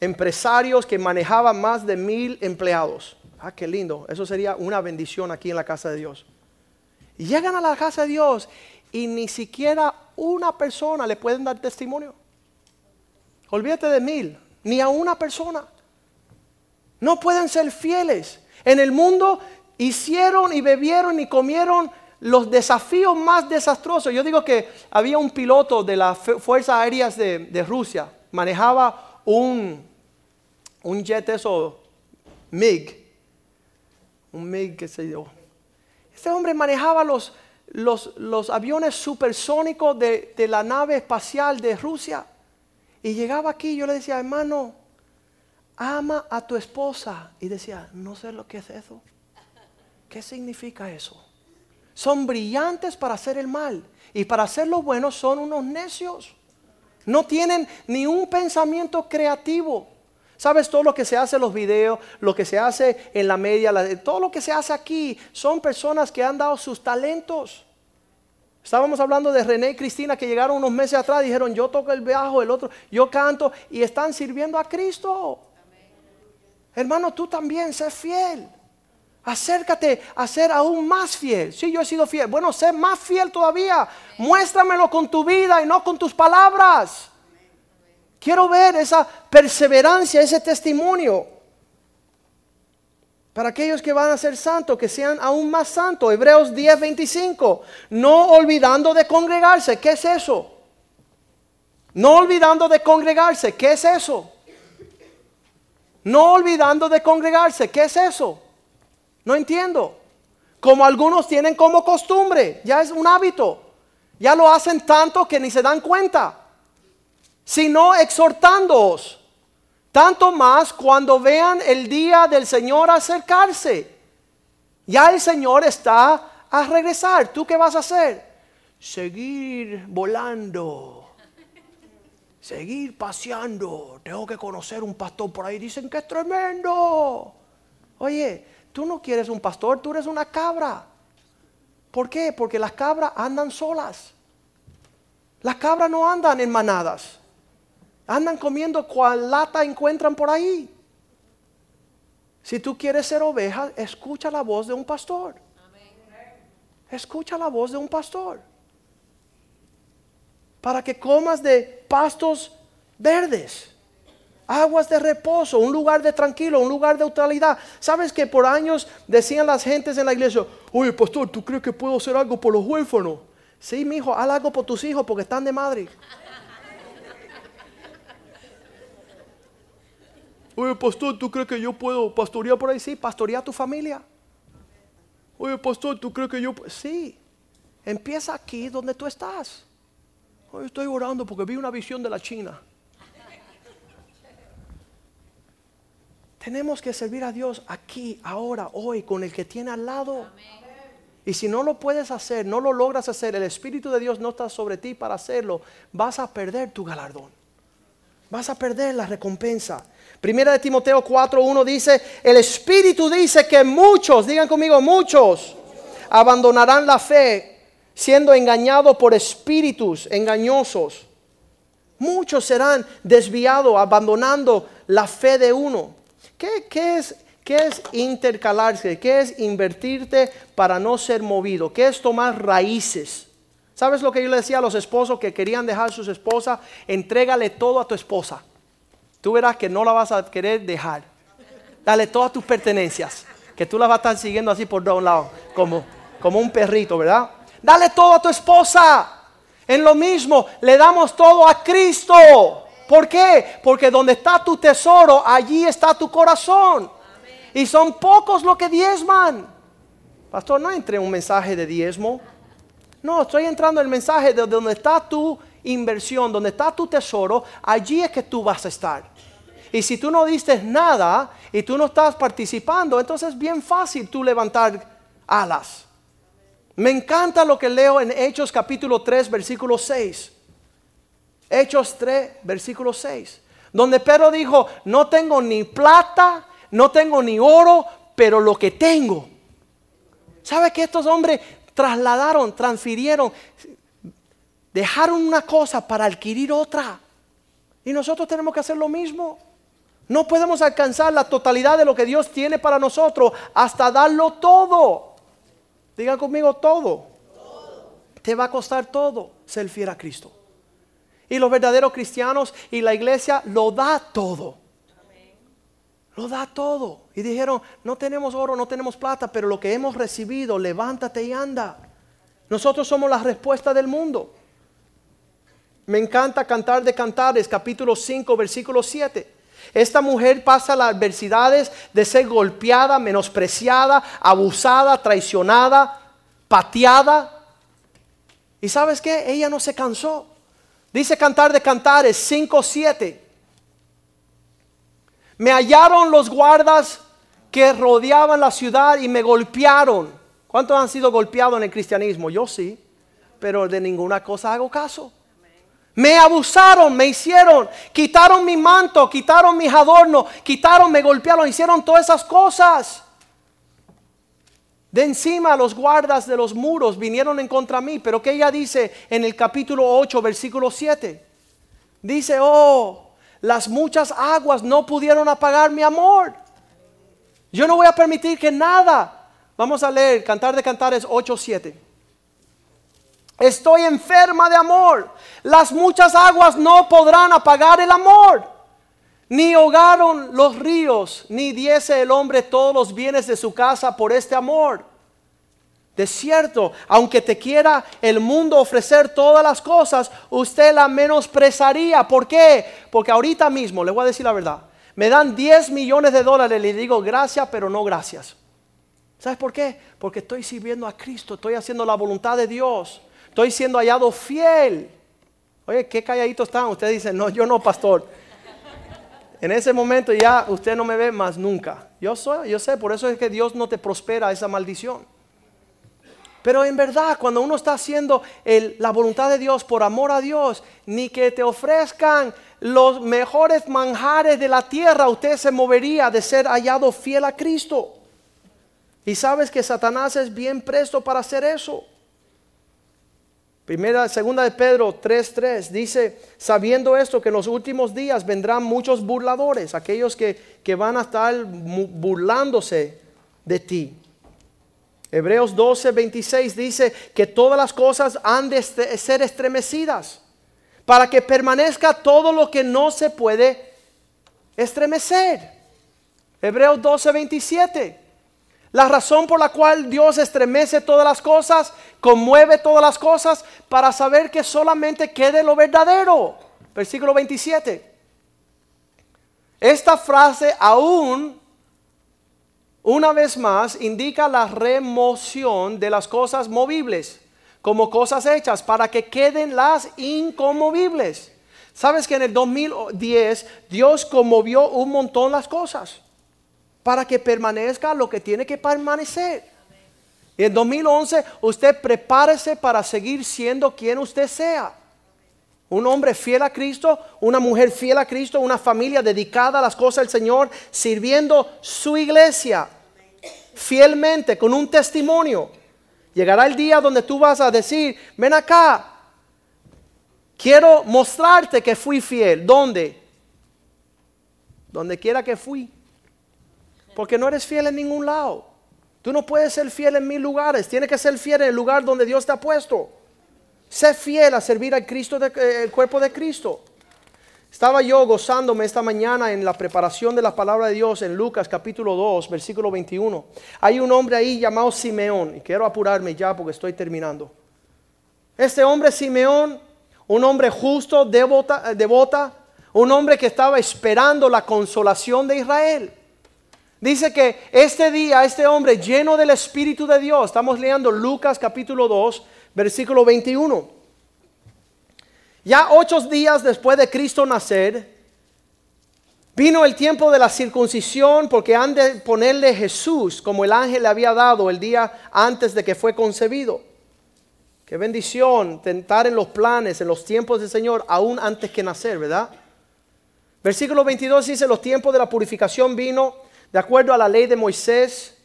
empresarios que manejaban más de mil empleados. Ah, qué lindo. Eso sería una bendición aquí en la casa de Dios. Llegan a la casa de Dios y ni siquiera una persona le pueden dar testimonio. Olvídate de mil, ni a una persona. No pueden ser fieles. En el mundo hicieron y bebieron y comieron los desafíos más desastrosos. Yo digo que había un piloto de las Fuerzas Aéreas de, Rusia, manejaba un, un jet eso, MiG, un MiG que se yo. Este hombre manejaba los, los, aviones supersónicos de, de la nave espacial de Rusia. Y llegaba aquí yo le decía, hermano, ama a tu esposa. Y decía, no sé lo que es eso. ¿Qué significa eso? son brillantes para hacer el mal y para hacer lo bueno son unos necios. No tienen ni un pensamiento creativo. ¿Sabes? Todo lo que se hace en los videos, lo que se hace en la media, todo lo que se hace aquí son personas que han dado sus talentos. Estábamos hablando de René y Cristina que llegaron unos meses atrás y dijeron, yo toco el bajo, el otro, yo canto y están sirviendo a Cristo. Hermano, tú también sé fiel. Acércate a ser aún más fiel. Si yo he sido fiel, bueno, sé más fiel todavía. Muéstramelo con tu vida y no con tus palabras. Quiero ver esa perseverancia, ese testimonio. Para aquellos que van a ser santos, que sean aún más santos. Hebreos 10, 25. No olvidando de congregarse. ¿Qué es eso? No olvidando de congregarse. ¿Qué es eso? No olvidando de congregarse. ¿Qué es eso? No entiendo. Como algunos tienen como costumbre, ya es un hábito. Ya lo hacen tanto que ni se dan cuenta. Sino exhortándoos. Tanto más cuando vean el día del Señor acercarse. Ya el Señor está a regresar. ¿Tú qué vas a hacer? Seguir volando. Seguir paseando. Tengo que conocer un pastor por ahí. Dicen que es tremendo. Oye, Tú no quieres un pastor, tú eres una cabra. ¿Por qué? Porque las cabras andan solas. Las cabras no andan en manadas. Andan comiendo cual lata encuentran por ahí. Si tú quieres ser oveja, escucha la voz de un pastor. Escucha la voz de un pastor. Para que comas de pastos verdes aguas de reposo, un lugar de tranquilo, un lugar de neutralidad. ¿Sabes que por años decían las gentes en la iglesia, oye pastor, ¿tú crees que puedo hacer algo por los huérfanos? Sí, mi hijo, haz algo por tus hijos porque están de madre. Oye, pastor, ¿tú crees que yo puedo pastorear por ahí? Sí, pastorear tu familia. Oye, pastor, ¿tú crees que yo? Sí, empieza aquí donde tú estás. Hoy estoy orando porque vi una visión de la China. Tenemos que servir a Dios aquí, ahora, hoy, con el que tiene al lado. Y si no lo puedes hacer, no lo logras hacer, el Espíritu de Dios no está sobre ti para hacerlo, vas a perder tu galardón. Vas a perder la recompensa. Primera de Timoteo 4.1 dice, el Espíritu dice que muchos, digan conmigo, muchos, abandonarán la fe siendo engañados por espíritus engañosos. Muchos serán desviados, abandonando la fe de uno. ¿Qué, es, ¿Qué es intercalarse? ¿Qué es invertirte para no ser movido? ¿Qué es tomar raíces? ¿Sabes lo que yo le decía a los esposos que querían dejar a sus esposas? Entrégale todo a tu esposa. Tú verás que no la vas a querer dejar. Dale todas tus pertenencias, que tú las vas a estar siguiendo así por un lado, como, como un perrito, ¿verdad? Dale todo a tu esposa. En lo mismo, le damos todo a Cristo. ¿Por qué? Porque donde está tu tesoro, allí está tu corazón. Y son pocos los que diezman. Pastor, no entre un mensaje de diezmo. No, estoy entrando en el mensaje de donde está tu inversión, donde está tu tesoro, allí es que tú vas a estar. Y si tú no diste nada y tú no estás participando, entonces es bien fácil tú levantar alas. Me encanta lo que leo en Hechos capítulo 3, versículo 6. Hechos 3, versículo 6. Donde Pedro dijo, no tengo ni plata, no tengo ni oro, pero lo que tengo. ¿Sabe que estos hombres trasladaron, transfirieron, dejaron una cosa para adquirir otra? Y nosotros tenemos que hacer lo mismo. No podemos alcanzar la totalidad de lo que Dios tiene para nosotros hasta darlo todo. Digan conmigo todo. Te va a costar todo ser fiel a Cristo. Y los verdaderos cristianos y la iglesia lo da todo. Lo da todo. Y dijeron, no tenemos oro, no tenemos plata, pero lo que hemos recibido, levántate y anda. Nosotros somos la respuesta del mundo. Me encanta cantar de cantares, capítulo 5, versículo 7. Esta mujer pasa las adversidades de ser golpeada, menospreciada, abusada, traicionada, pateada. ¿Y sabes qué? Ella no se cansó. Dice Cantar de Cantares 5, 7. Me hallaron los guardas que rodeaban la ciudad y me golpearon. ¿Cuántos han sido golpeados en el cristianismo? Yo sí, pero de ninguna cosa hago caso. Me abusaron, me hicieron, quitaron mi manto, quitaron mis adornos, quitaron, me golpearon, hicieron todas esas cosas. De encima los guardas de los muros vinieron en contra mí. Pero que ella dice en el capítulo 8, versículo 7? Dice, oh, las muchas aguas no pudieron apagar mi amor. Yo no voy a permitir que nada. Vamos a leer, Cantar de Cantares 8, 7. Estoy enferma de amor. Las muchas aguas no podrán apagar el amor. Ni hogaron los ríos, ni diese el hombre todos los bienes de su casa por este amor. De cierto, aunque te quiera el mundo ofrecer todas las cosas, usted la menosprezaría. ¿Por qué? Porque ahorita mismo, le voy a decir la verdad, me dan 10 millones de dólares, le digo gracias, pero no gracias. ¿Sabes por qué? Porque estoy sirviendo a Cristo, estoy haciendo la voluntad de Dios, estoy siendo hallado fiel. Oye, qué calladitos están. Usted dice, no, yo no, pastor. En ese momento ya usted no me ve más nunca. Yo soy, yo sé, por eso es que Dios no te prospera esa maldición. Pero en verdad, cuando uno está haciendo la voluntad de Dios por amor a Dios, ni que te ofrezcan los mejores manjares de la tierra, usted se movería de ser hallado fiel a Cristo. Y sabes que Satanás es bien presto para hacer eso. Primera, segunda de Pedro 3:3 dice, sabiendo esto que en los últimos días vendrán muchos burladores, aquellos que, que van a estar burlándose de ti. Hebreos 12:26 dice que todas las cosas han de ser estremecidas para que permanezca todo lo que no se puede estremecer. Hebreos 12:27 la razón por la cual Dios estremece todas las cosas, conmueve todas las cosas, para saber que solamente quede lo verdadero. Versículo 27. Esta frase aún una vez más, indica la remoción de las cosas movibles como cosas hechas para que queden las inconmovibles. Sabes que en el 2010 Dios conmovió un montón las cosas para que permanezca lo que tiene que permanecer. Y en 2011 usted prepárese para seguir siendo quien usted sea. Un hombre fiel a Cristo, una mujer fiel a Cristo, una familia dedicada a las cosas del Señor, sirviendo su iglesia fielmente con un testimonio. Llegará el día donde tú vas a decir, ven acá, quiero mostrarte que fui fiel. ¿Dónde? Donde quiera que fui. Porque no eres fiel en ningún lado. Tú no puedes ser fiel en mil lugares. Tienes que ser fiel en el lugar donde Dios te ha puesto. Sé fiel a servir al Cristo eh, el cuerpo de Cristo. Estaba yo gozándome esta mañana en la preparación de la palabra de Dios en Lucas capítulo 2, versículo 21. Hay un hombre ahí llamado Simeón, y quiero apurarme ya porque estoy terminando. Este hombre Simeón, un hombre justo, devota, eh, devota, un hombre que estaba esperando la consolación de Israel. Dice que este día, este hombre lleno del Espíritu de Dios, estamos leyendo Lucas capítulo 2, versículo 21. Ya ocho días después de Cristo nacer, vino el tiempo de la circuncisión porque han de ponerle Jesús como el ángel le había dado el día antes de que fue concebido. Qué bendición tentar en los planes, en los tiempos del Señor, aún antes que nacer, ¿verdad? Versículo 22 dice, los tiempos de la purificación vino de acuerdo a la ley de Moisés.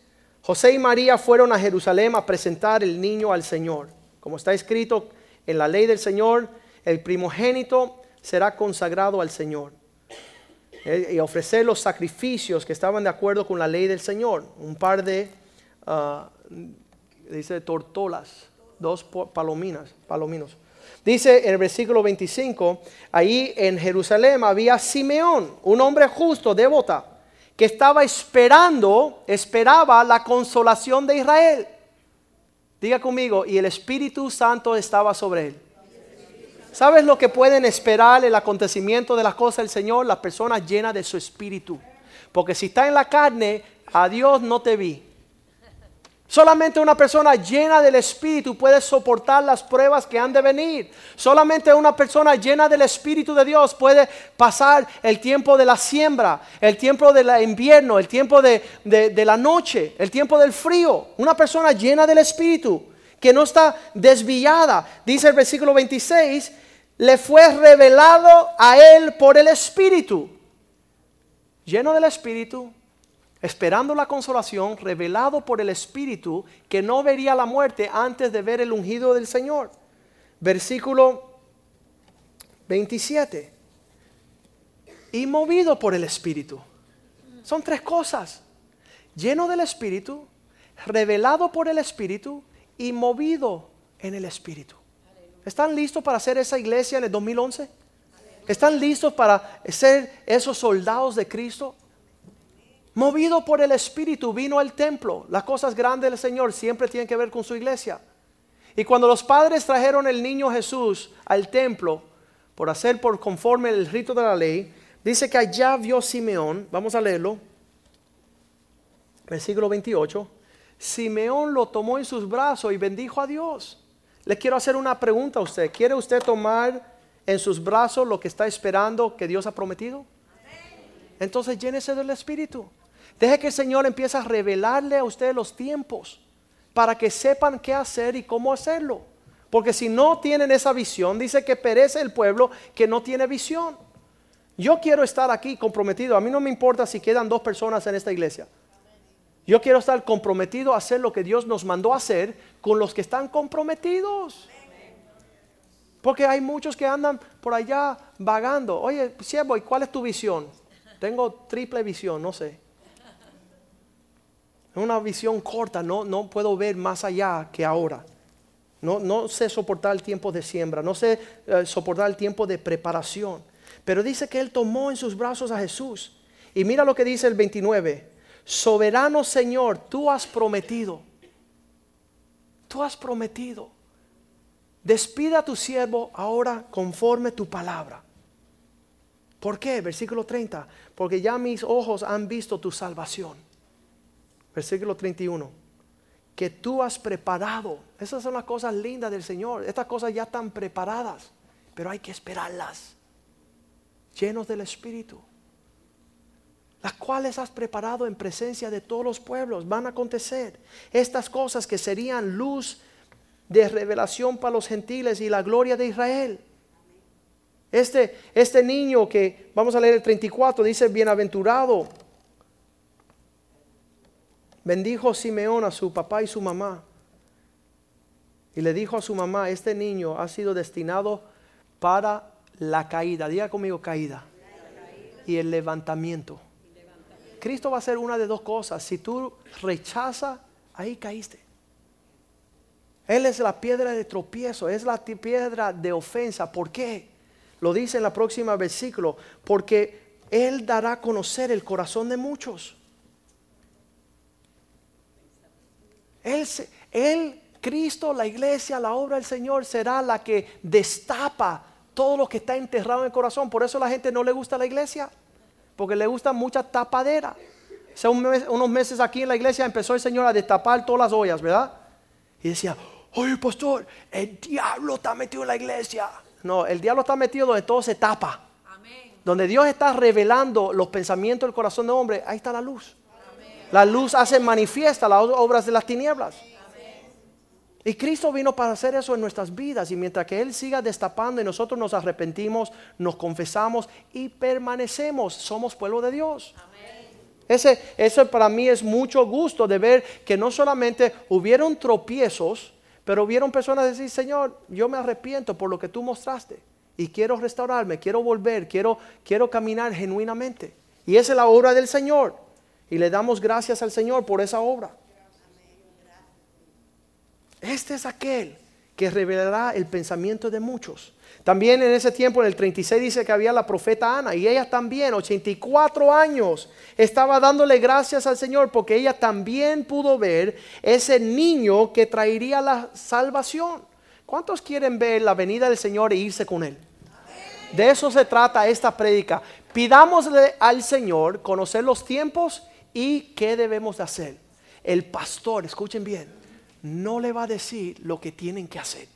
José y María fueron a Jerusalén a presentar el niño al Señor. Como está escrito en la ley del Señor, el primogénito será consagrado al Señor eh, y ofrecer los sacrificios que estaban de acuerdo con la ley del Señor. Un par de, uh, dice, tortolas, dos palominas, palominos. Dice en el versículo 25, ahí en Jerusalén había Simeón, un hombre justo, devota, que estaba esperando, esperaba la consolación de Israel. Diga conmigo, y el Espíritu Santo estaba sobre él. ¿Sabes lo que pueden esperar el acontecimiento de las cosas del Señor? Las personas llenas de su espíritu. Porque si está en la carne, a Dios no te vi. Solamente una persona llena del Espíritu puede soportar las pruebas que han de venir. Solamente una persona llena del Espíritu de Dios puede pasar el tiempo de la siembra, el tiempo del invierno, el tiempo de, la noche, el tiempo del frío. Una persona llena del Espíritu que no está desviada. Dice el versículo 26, le fue revelado a él por el Espíritu. Lleno del Espíritu, esperando la consolación, revelado por el Espíritu, que no vería la muerte antes de ver el ungido del Señor. Versículo 27. Y movido por el Espíritu. Son tres cosas. Lleno del Espíritu, revelado por el Espíritu y movido en el Espíritu. ¿Están listos para hacer esa iglesia en el 2011? ¿Están listos para ser esos soldados de Cristo? Movido por el Espíritu vino al templo. Las cosas grandes del Señor siempre tienen que ver con su iglesia. Y cuando los padres trajeron el niño Jesús al templo por hacer por conforme el rito de la ley, dice que allá vio Simeón, vamos a leerlo, versículo 28, Simeón lo tomó en sus brazos y bendijo a Dios. Le quiero hacer una pregunta a usted. ¿Quiere usted tomar en sus brazos lo que está esperando que Dios ha prometido? Entonces llénese del Espíritu. Deje que el Señor empiece a revelarle a usted los tiempos para que sepan qué hacer y cómo hacerlo. Porque si no tienen esa visión, dice que perece el pueblo que no tiene visión. Yo quiero estar aquí comprometido. A mí no me importa si quedan dos personas en esta iglesia. Yo quiero estar comprometido a hacer lo que Dios nos mandó a hacer con los que están comprometidos. Porque hay muchos que andan por allá vagando. Oye, siervo, ¿y cuál es tu visión? Tengo triple visión, no sé. Es una visión corta, no, no puedo ver más allá que ahora. No, no sé soportar el tiempo de siembra, no sé eh, soportar el tiempo de preparación. Pero dice que él tomó en sus brazos a Jesús. Y mira lo que dice el 29 soberano Señor, tú has prometido, tú has prometido, despida a tu siervo ahora conforme tu palabra. ¿Por qué? Versículo 30, porque ya mis ojos han visto tu salvación. Versículo 31, que tú has preparado. Esas son las cosas lindas del Señor. Estas cosas ya están preparadas, pero hay que esperarlas, llenos del Espíritu. Las cuales has preparado en presencia de todos los pueblos. Van a acontecer estas cosas que serían luz de revelación para los gentiles y la gloria de Israel. Este, este niño que, vamos a leer el 34, dice, bienaventurado bendijo Simeón a su papá y su mamá. Y le dijo a su mamá, este niño ha sido destinado para la caída. Diga conmigo caída. Y el levantamiento. Cristo va a hacer una de dos cosas. Si tú rechazas, ahí caíste. Él es la piedra de tropiezo, es la piedra de ofensa. ¿Por qué? Lo dice en la próxima versículo. Porque Él dará a conocer el corazón de muchos. Él, Cristo, la iglesia, la obra del Señor será la que destapa todo lo que está enterrado en el corazón. Por eso la gente no le gusta la iglesia, porque le gusta mucha tapadera. Hace unos meses aquí en la iglesia empezó el Señor a destapar todas las ollas, ¿verdad? Y decía, oye pastor, el diablo está metido en la iglesia. No, el diablo está metido donde todo se tapa. Donde Dios está revelando los pensamientos del corazón del hombre, ahí está la luz. La luz hace manifiesta las obras de las tinieblas. Y Cristo vino para hacer eso en nuestras vidas. Y mientras que Él siga destapando y nosotros nos arrepentimos, nos confesamos y permanecemos, somos pueblo de Dios. Ese, eso para mí es mucho gusto de ver que no solamente hubieron tropiezos, pero hubieron personas decir, Señor, yo me arrepiento por lo que tú mostraste y quiero restaurarme, quiero volver, quiero, quiero caminar genuinamente. Y esa es la obra del Señor. Y le damos gracias al Señor por esa obra. Este es aquel que revelará el pensamiento de muchos. También en ese tiempo, en el 36, dice que había la profeta Ana y ella también, 84 años, estaba dándole gracias al Señor porque ella también pudo ver ese niño que traería la salvación. ¿Cuántos quieren ver la venida del Señor e irse con él? De eso se trata esta prédica. Pidámosle al Señor conocer los tiempos ¿Y qué debemos hacer? El pastor, escuchen bien, no le va a decir lo que tienen que hacer.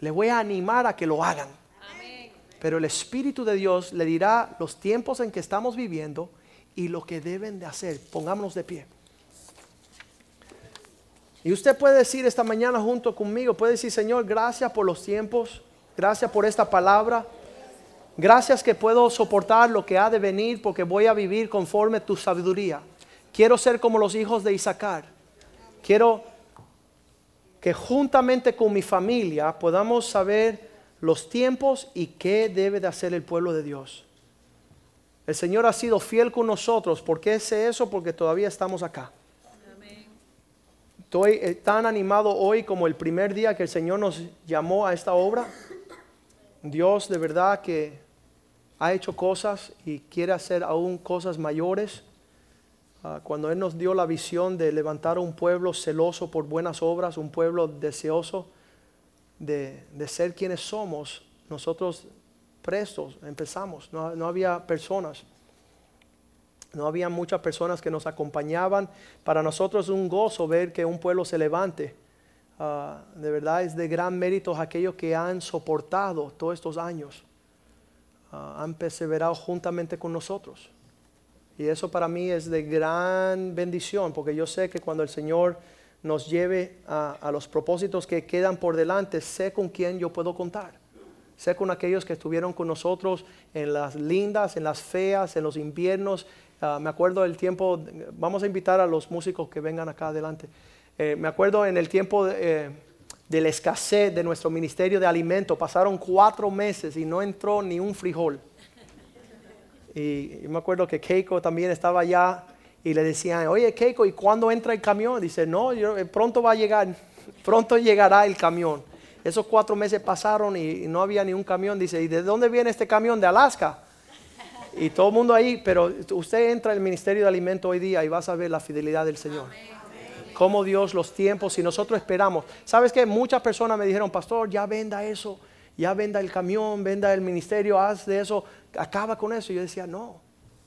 Le voy a animar a que lo hagan. Pero el Espíritu de Dios le dirá los tiempos en que estamos viviendo y lo que deben de hacer. Pongámonos de pie. Y usted puede decir esta mañana junto conmigo, puede decir, Señor, gracias por los tiempos, gracias por esta palabra. Gracias que puedo soportar lo que ha de venir porque voy a vivir conforme tu sabiduría. Quiero ser como los hijos de Isaacar. Quiero que juntamente con mi familia podamos saber los tiempos y qué debe de hacer el pueblo de Dios. El Señor ha sido fiel con nosotros. ¿Por qué sé eso? Porque todavía estamos acá. Estoy eh, tan animado hoy como el primer día que el Señor nos llamó a esta obra. Dios de verdad que ha hecho cosas y quiere hacer aún cosas mayores. Ah, cuando Él nos dio la visión de levantar un pueblo celoso por buenas obras, un pueblo deseoso de, ser quienes somos, nosotros prestos empezamos, no, había personas. No había muchas personas que nos acompañaban. Para nosotros es un gozo ver que un pueblo se levante. Ah, de verdad es de gran mérito aquellos que han soportado todos estos años. Ah, han perseverado juntamente con nosotros. Y eso para mí es de gran bendición, porque yo sé que cuando el Señor nos lleve a, los propósitos que quedan por delante, sé con quién yo puedo contar. Sé con aquellos que estuvieron con nosotros en las lindas, en las feas, en los inviernos. Ah, me acuerdo del tiempo, vamos a invitar a los músicos que vengan acá adelante. Eh, me acuerdo en el tiempo de, eh, de la escasez de nuestro ministerio de alimento. Pasaron cuatro meses y no entró ni un frijol. Y, me acuerdo que Keiko también estaba allá y le decían, oye Keiko, ¿y cuándo entra el camión? Dice, no, eh, pronto va a llegar, [laughs] pronto llegará el camión. Esos cuatro meses pasaron y, no había ni un camión. Dice, ¿y de dónde viene este camión? De Alaska. Y todo el mundo ahí, pero usted entra al ministerio de alimento hoy día y va a ver la fidelidad del Señor cómo Dios los tiempos y nosotros esperamos. ¿Sabes que Muchas personas me dijeron, pastor, ya venda eso, ya venda el camión, venda el ministerio, haz de eso, acaba con eso. Y yo decía, no,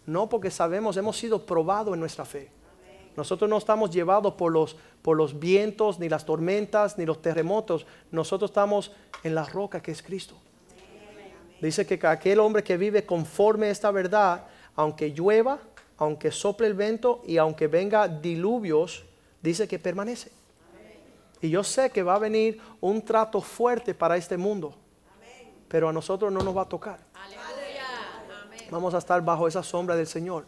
no porque sabemos, hemos sido probados en nuestra fe. Nosotros no estamos llevados por los, por los vientos, ni las tormentas, ni los terremotos. Nosotros estamos en la roca que es Cristo. Dice que aquel hombre que vive conforme a esta verdad, aunque llueva, aunque sople el viento y aunque venga diluvios, dice que permanece. Y yo sé que va a venir un trato fuerte para este mundo, pero a nosotros no nos va a tocar. Vamos a estar bajo esa sombra del Señor,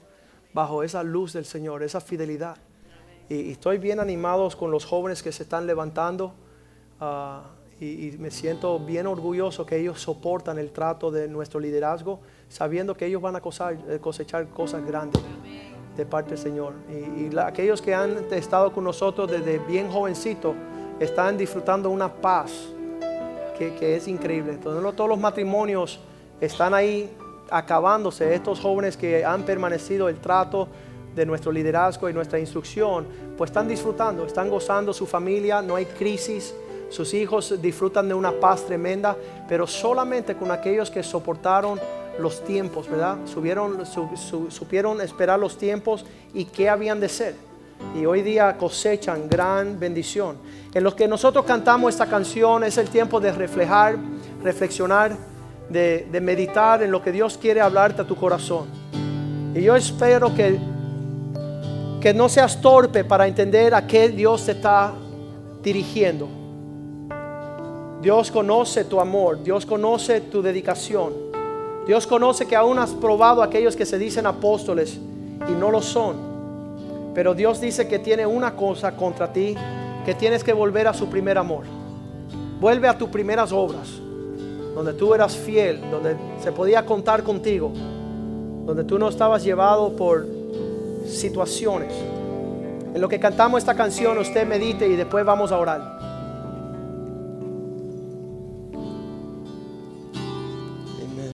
bajo esa luz del Señor, esa fidelidad. Y, estoy bien animados con los jóvenes que se están levantando. Ah, y, me siento bien orgulloso que ellos soportan el trato de nuestro liderazgo, sabiendo que ellos van a eh, cosechar, cosas grandes de parte del Señor. Y, aquellos que han estado con nosotros desde bien jovencito están disfrutando una paz que, es increíble. Todos los matrimonios están ahí acabándose. Estos jóvenes que han permanecido el trato de nuestro liderazgo y nuestra instrucción, pues están disfrutando, están gozando su familia, no hay crisis sus hijos disfrutan de una paz tremenda, pero solamente con aquellos que soportaron los tiempos, ¿verdad? Subieron, supieron esperar los tiempos y qué habían de ser. Y hoy día cosechan gran bendición. En los que nosotros cantamos esta canción es el tiempo de reflejar, reflexionar, de, meditar en lo que Dios quiere hablarte a tu corazón. Y yo espero que, que no seas torpe para entender a qué Dios te está dirigiendo. Dios conoce tu amor, Dios conoce tu dedicación. Dios conoce que aún has probado a aquellos que se dicen apóstoles y no lo son. Pero Dios dice que tiene una cosa contra ti, que tienes que volver a su primer amor. Vuelve a tus primeras obras, donde tú eras fiel, donde se podía contar contigo, donde tú no estabas llevado por situaciones. En lo que cantamos esta canción, usted medite y después vamos a orar.